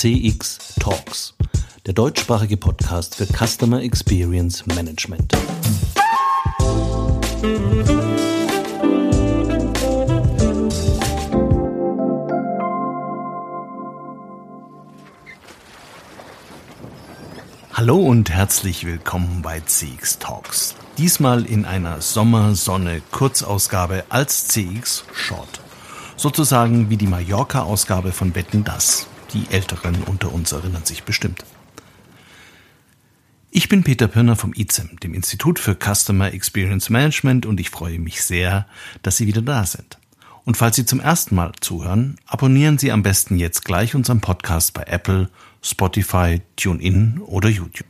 CX Talks, der deutschsprachige Podcast für Customer Experience Management. Hallo und herzlich willkommen bei CX Talks. Diesmal in einer Sommersonne-Kurzausgabe als CX Short. Sozusagen wie die Mallorca-Ausgabe von Betten Das. Die Älteren unter uns erinnern sich bestimmt. Ich bin Peter Pirner vom ICEM, dem Institut für Customer Experience Management, und ich freue mich sehr, dass Sie wieder da sind. Und falls Sie zum ersten Mal zuhören, abonnieren Sie am besten jetzt gleich unseren Podcast bei Apple, Spotify, TuneIn oder YouTube.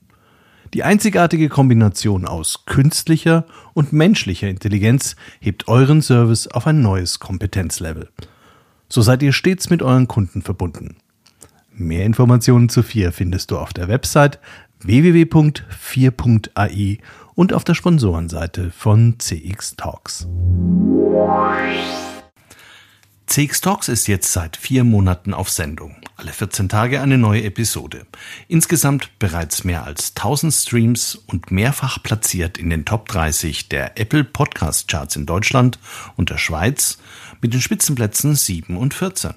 Die einzigartige Kombination aus künstlicher und menschlicher Intelligenz hebt euren Service auf ein neues Kompetenzlevel. So seid ihr stets mit euren Kunden verbunden. Mehr Informationen zu 4 findest du auf der Website www.4.ai und auf der Sponsorenseite von CX Talks. CX Talks ist jetzt seit vier Monaten auf Sendung. Alle 14 Tage eine neue Episode. Insgesamt bereits mehr als 1000 Streams und mehrfach platziert in den Top 30 der Apple Podcast Charts in Deutschland und der Schweiz mit den Spitzenplätzen 7 und 14.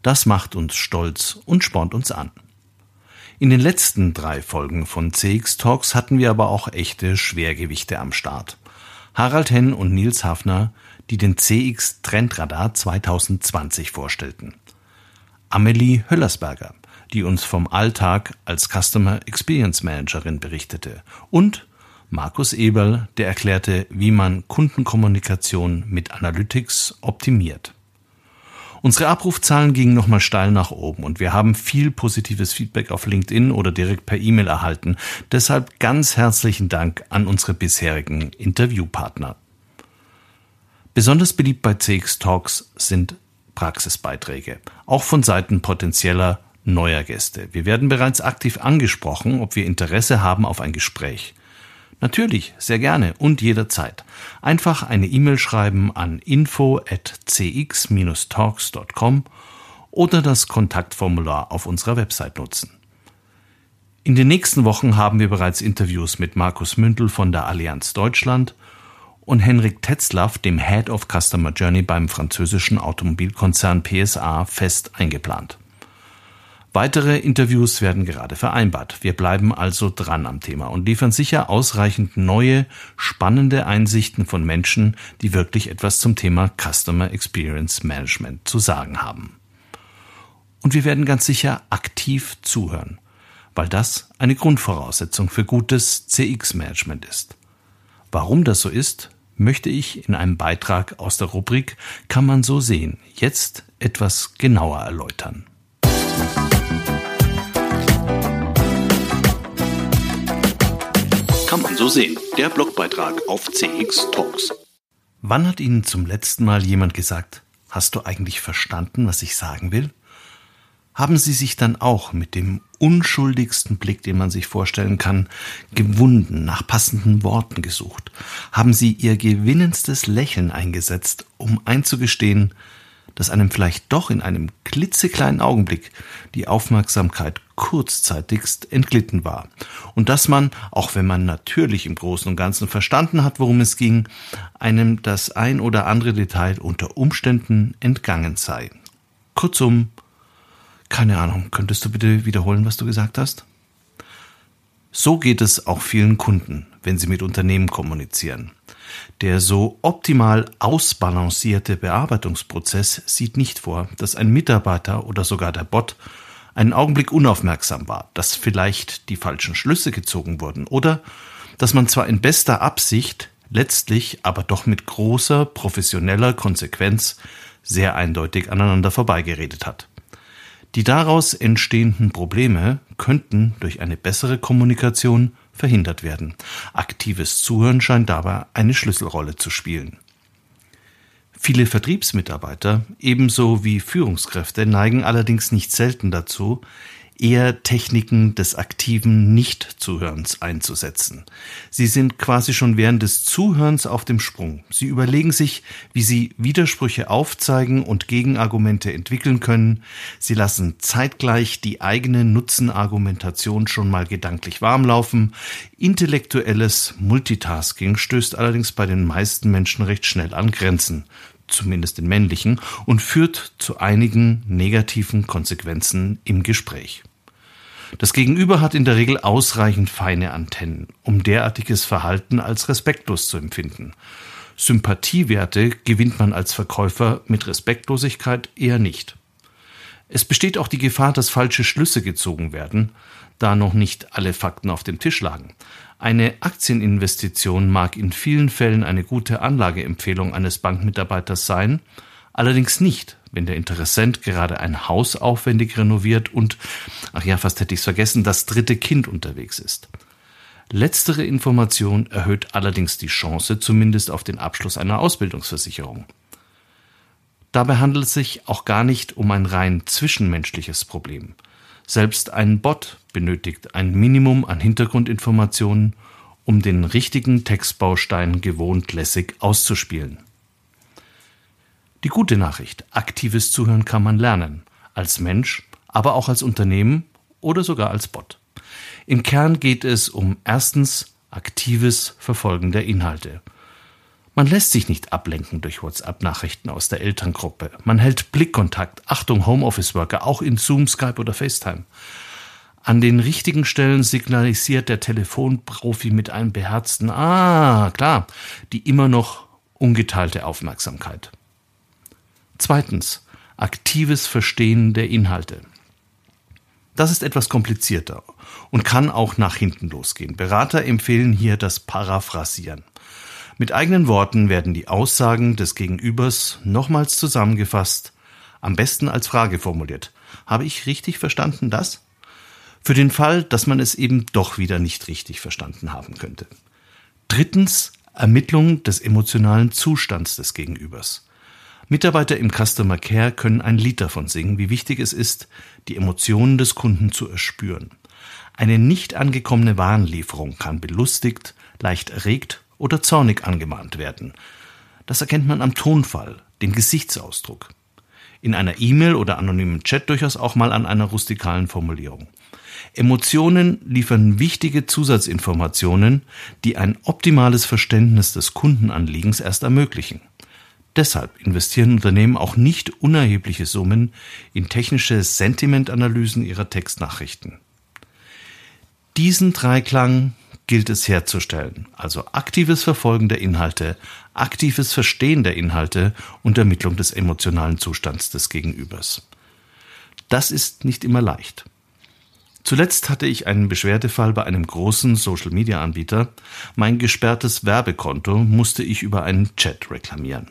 Das macht uns stolz und spornt uns an. In den letzten drei Folgen von CX Talks hatten wir aber auch echte Schwergewichte am Start. Harald Henn und Nils Hafner die den CX Trendradar 2020 vorstellten. Amelie Höllersberger, die uns vom Alltag als Customer Experience Managerin berichtete und Markus Eberl, der erklärte, wie man Kundenkommunikation mit Analytics optimiert. Unsere Abrufzahlen gingen nochmal steil nach oben und wir haben viel positives Feedback auf LinkedIn oder direkt per E-Mail erhalten. Deshalb ganz herzlichen Dank an unsere bisherigen Interviewpartner. Besonders beliebt bei CX Talks sind Praxisbeiträge, auch von Seiten potenzieller neuer Gäste. Wir werden bereits aktiv angesprochen, ob wir Interesse haben auf ein Gespräch. Natürlich, sehr gerne und jederzeit. Einfach eine E-Mail schreiben an info at cx-talks.com oder das Kontaktformular auf unserer Website nutzen. In den nächsten Wochen haben wir bereits Interviews mit Markus Mündel von der Allianz Deutschland und Henrik Tetzlaff, dem Head of Customer Journey beim französischen Automobilkonzern PSA, fest eingeplant. Weitere Interviews werden gerade vereinbart. Wir bleiben also dran am Thema und liefern sicher ausreichend neue, spannende Einsichten von Menschen, die wirklich etwas zum Thema Customer Experience Management zu sagen haben. Und wir werden ganz sicher aktiv zuhören, weil das eine Grundvoraussetzung für gutes CX-Management ist. Warum das so ist, möchte ich in einem Beitrag aus der Rubrik Kann man so sehen jetzt etwas genauer erläutern. Kann man so sehen, der Blogbeitrag auf CX Talks. Wann hat Ihnen zum letzten Mal jemand gesagt, hast du eigentlich verstanden, was ich sagen will? haben sie sich dann auch mit dem unschuldigsten Blick, den man sich vorstellen kann, gewunden, nach passenden Worten gesucht, haben sie ihr gewinnendstes Lächeln eingesetzt, um einzugestehen, dass einem vielleicht doch in einem klitzekleinen Augenblick die Aufmerksamkeit kurzzeitigst entglitten war und dass man, auch wenn man natürlich im Großen und Ganzen verstanden hat, worum es ging, einem das ein oder andere Detail unter Umständen entgangen sei. Kurzum, keine Ahnung, könntest du bitte wiederholen, was du gesagt hast? So geht es auch vielen Kunden, wenn sie mit Unternehmen kommunizieren. Der so optimal ausbalancierte Bearbeitungsprozess sieht nicht vor, dass ein Mitarbeiter oder sogar der Bot einen Augenblick unaufmerksam war, dass vielleicht die falschen Schlüsse gezogen wurden oder dass man zwar in bester Absicht, letztlich aber doch mit großer professioneller Konsequenz sehr eindeutig aneinander vorbeigeredet hat. Die daraus entstehenden Probleme könnten durch eine bessere Kommunikation verhindert werden. Aktives Zuhören scheint dabei eine Schlüsselrolle zu spielen. Viele Vertriebsmitarbeiter ebenso wie Führungskräfte neigen allerdings nicht selten dazu, eher Techniken des aktiven Nichtzuhörens einzusetzen. Sie sind quasi schon während des Zuhörens auf dem Sprung. Sie überlegen sich, wie sie Widersprüche aufzeigen und Gegenargumente entwickeln können. Sie lassen zeitgleich die eigene Nutzenargumentation schon mal gedanklich warmlaufen. Intellektuelles Multitasking stößt allerdings bei den meisten Menschen recht schnell an Grenzen zumindest den männlichen, und führt zu einigen negativen Konsequenzen im Gespräch. Das Gegenüber hat in der Regel ausreichend feine Antennen, um derartiges Verhalten als respektlos zu empfinden. Sympathiewerte gewinnt man als Verkäufer mit Respektlosigkeit eher nicht. Es besteht auch die Gefahr, dass falsche Schlüsse gezogen werden, da noch nicht alle Fakten auf dem Tisch lagen. Eine Aktieninvestition mag in vielen Fällen eine gute Anlageempfehlung eines Bankmitarbeiters sein, allerdings nicht, wenn der Interessent gerade ein Haus aufwendig renoviert und, ach ja, fast hätte ich es vergessen, das dritte Kind unterwegs ist. Letztere Information erhöht allerdings die Chance zumindest auf den Abschluss einer Ausbildungsversicherung. Dabei handelt es sich auch gar nicht um ein rein zwischenmenschliches Problem. Selbst ein Bot benötigt ein Minimum an Hintergrundinformationen, um den richtigen Textbaustein gewohnt lässig auszuspielen. Die gute Nachricht, aktives Zuhören kann man lernen, als Mensch, aber auch als Unternehmen oder sogar als Bot. Im Kern geht es um erstens aktives Verfolgen der Inhalte. Man lässt sich nicht ablenken durch WhatsApp-Nachrichten aus der Elterngruppe. Man hält Blickkontakt. Achtung, Homeoffice-Worker, auch in Zoom, Skype oder FaceTime. An den richtigen Stellen signalisiert der Telefonprofi mit einem beherzten Ah, klar, die immer noch ungeteilte Aufmerksamkeit. Zweitens, aktives Verstehen der Inhalte. Das ist etwas komplizierter und kann auch nach hinten losgehen. Berater empfehlen hier das Paraphrasieren. Mit eigenen Worten werden die Aussagen des Gegenübers nochmals zusammengefasst, am besten als Frage formuliert. Habe ich richtig verstanden das? Für den Fall, dass man es eben doch wieder nicht richtig verstanden haben könnte. Drittens Ermittlung des emotionalen Zustands des Gegenübers. Mitarbeiter im Customer Care können ein Lied davon singen, wie wichtig es ist, die Emotionen des Kunden zu erspüren. Eine nicht angekommene Warenlieferung kann belustigt, leicht erregt oder zornig angemahnt werden. Das erkennt man am Tonfall, dem Gesichtsausdruck. In einer E-Mail oder anonymen Chat durchaus auch mal an einer rustikalen Formulierung. Emotionen liefern wichtige Zusatzinformationen, die ein optimales Verständnis des Kundenanliegens erst ermöglichen. Deshalb investieren Unternehmen auch nicht unerhebliche Summen in technische Sentimentanalysen ihrer Textnachrichten. Diesen Dreiklang gilt es herzustellen, also aktives Verfolgen der Inhalte, aktives Verstehen der Inhalte und Ermittlung des emotionalen Zustands des Gegenübers. Das ist nicht immer leicht. Zuletzt hatte ich einen Beschwerdefall bei einem großen Social-Media-Anbieter. Mein gesperrtes Werbekonto musste ich über einen Chat reklamieren.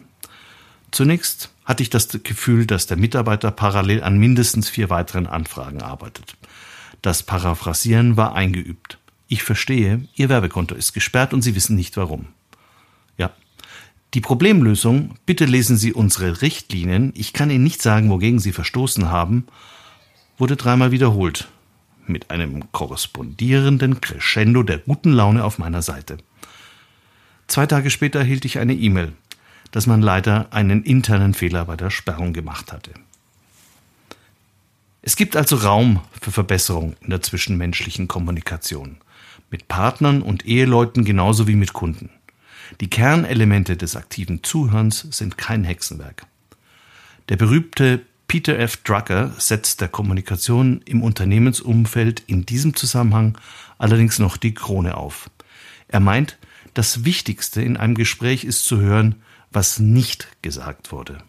Zunächst hatte ich das Gefühl, dass der Mitarbeiter parallel an mindestens vier weiteren Anfragen arbeitet. Das Paraphrasieren war eingeübt. Ich verstehe, Ihr Werbekonto ist gesperrt und Sie wissen nicht warum. Ja. Die Problemlösung, bitte lesen Sie unsere Richtlinien, ich kann Ihnen nicht sagen, wogegen Sie verstoßen haben, wurde dreimal wiederholt, mit einem korrespondierenden Crescendo der guten Laune auf meiner Seite. Zwei Tage später erhielt ich eine E-Mail, dass man leider einen internen Fehler bei der Sperrung gemacht hatte. Es gibt also Raum für Verbesserung in der zwischenmenschlichen Kommunikation mit Partnern und Eheleuten genauso wie mit Kunden. Die Kernelemente des aktiven Zuhörens sind kein Hexenwerk. Der berühmte Peter F. Drucker setzt der Kommunikation im Unternehmensumfeld in diesem Zusammenhang allerdings noch die Krone auf. Er meint, das Wichtigste in einem Gespräch ist zu hören, was nicht gesagt wurde.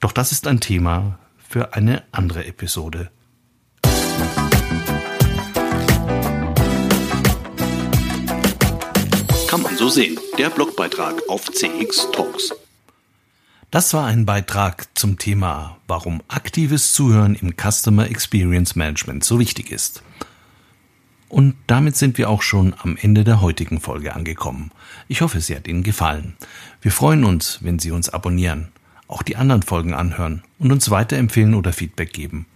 Doch das ist ein Thema für eine andere Episode. Kann man so sehen. Der Blogbeitrag auf CX Talks. Das war ein Beitrag zum Thema, warum aktives Zuhören im Customer Experience Management so wichtig ist. Und damit sind wir auch schon am Ende der heutigen Folge angekommen. Ich hoffe, sie hat Ihnen gefallen. Wir freuen uns, wenn Sie uns abonnieren, auch die anderen Folgen anhören und uns weiterempfehlen oder Feedback geben.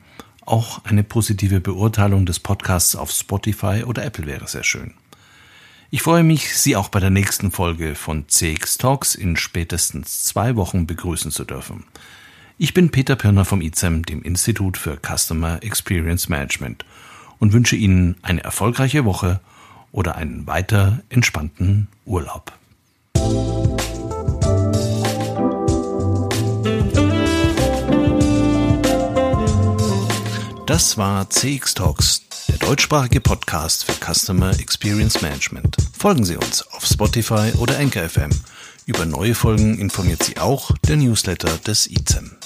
Auch eine positive Beurteilung des Podcasts auf Spotify oder Apple wäre sehr schön. Ich freue mich, Sie auch bei der nächsten Folge von CX Talks in spätestens zwei Wochen begrüßen zu dürfen. Ich bin Peter Pirner vom ICEM, dem Institut für Customer Experience Management und wünsche Ihnen eine erfolgreiche Woche oder einen weiter entspannten Urlaub. Das war CX Talks, der deutschsprachige Podcast für Customer Experience Management. Folgen Sie uns auf Spotify oder Anchor FM. Über neue Folgen informiert Sie auch der Newsletter des ICEM.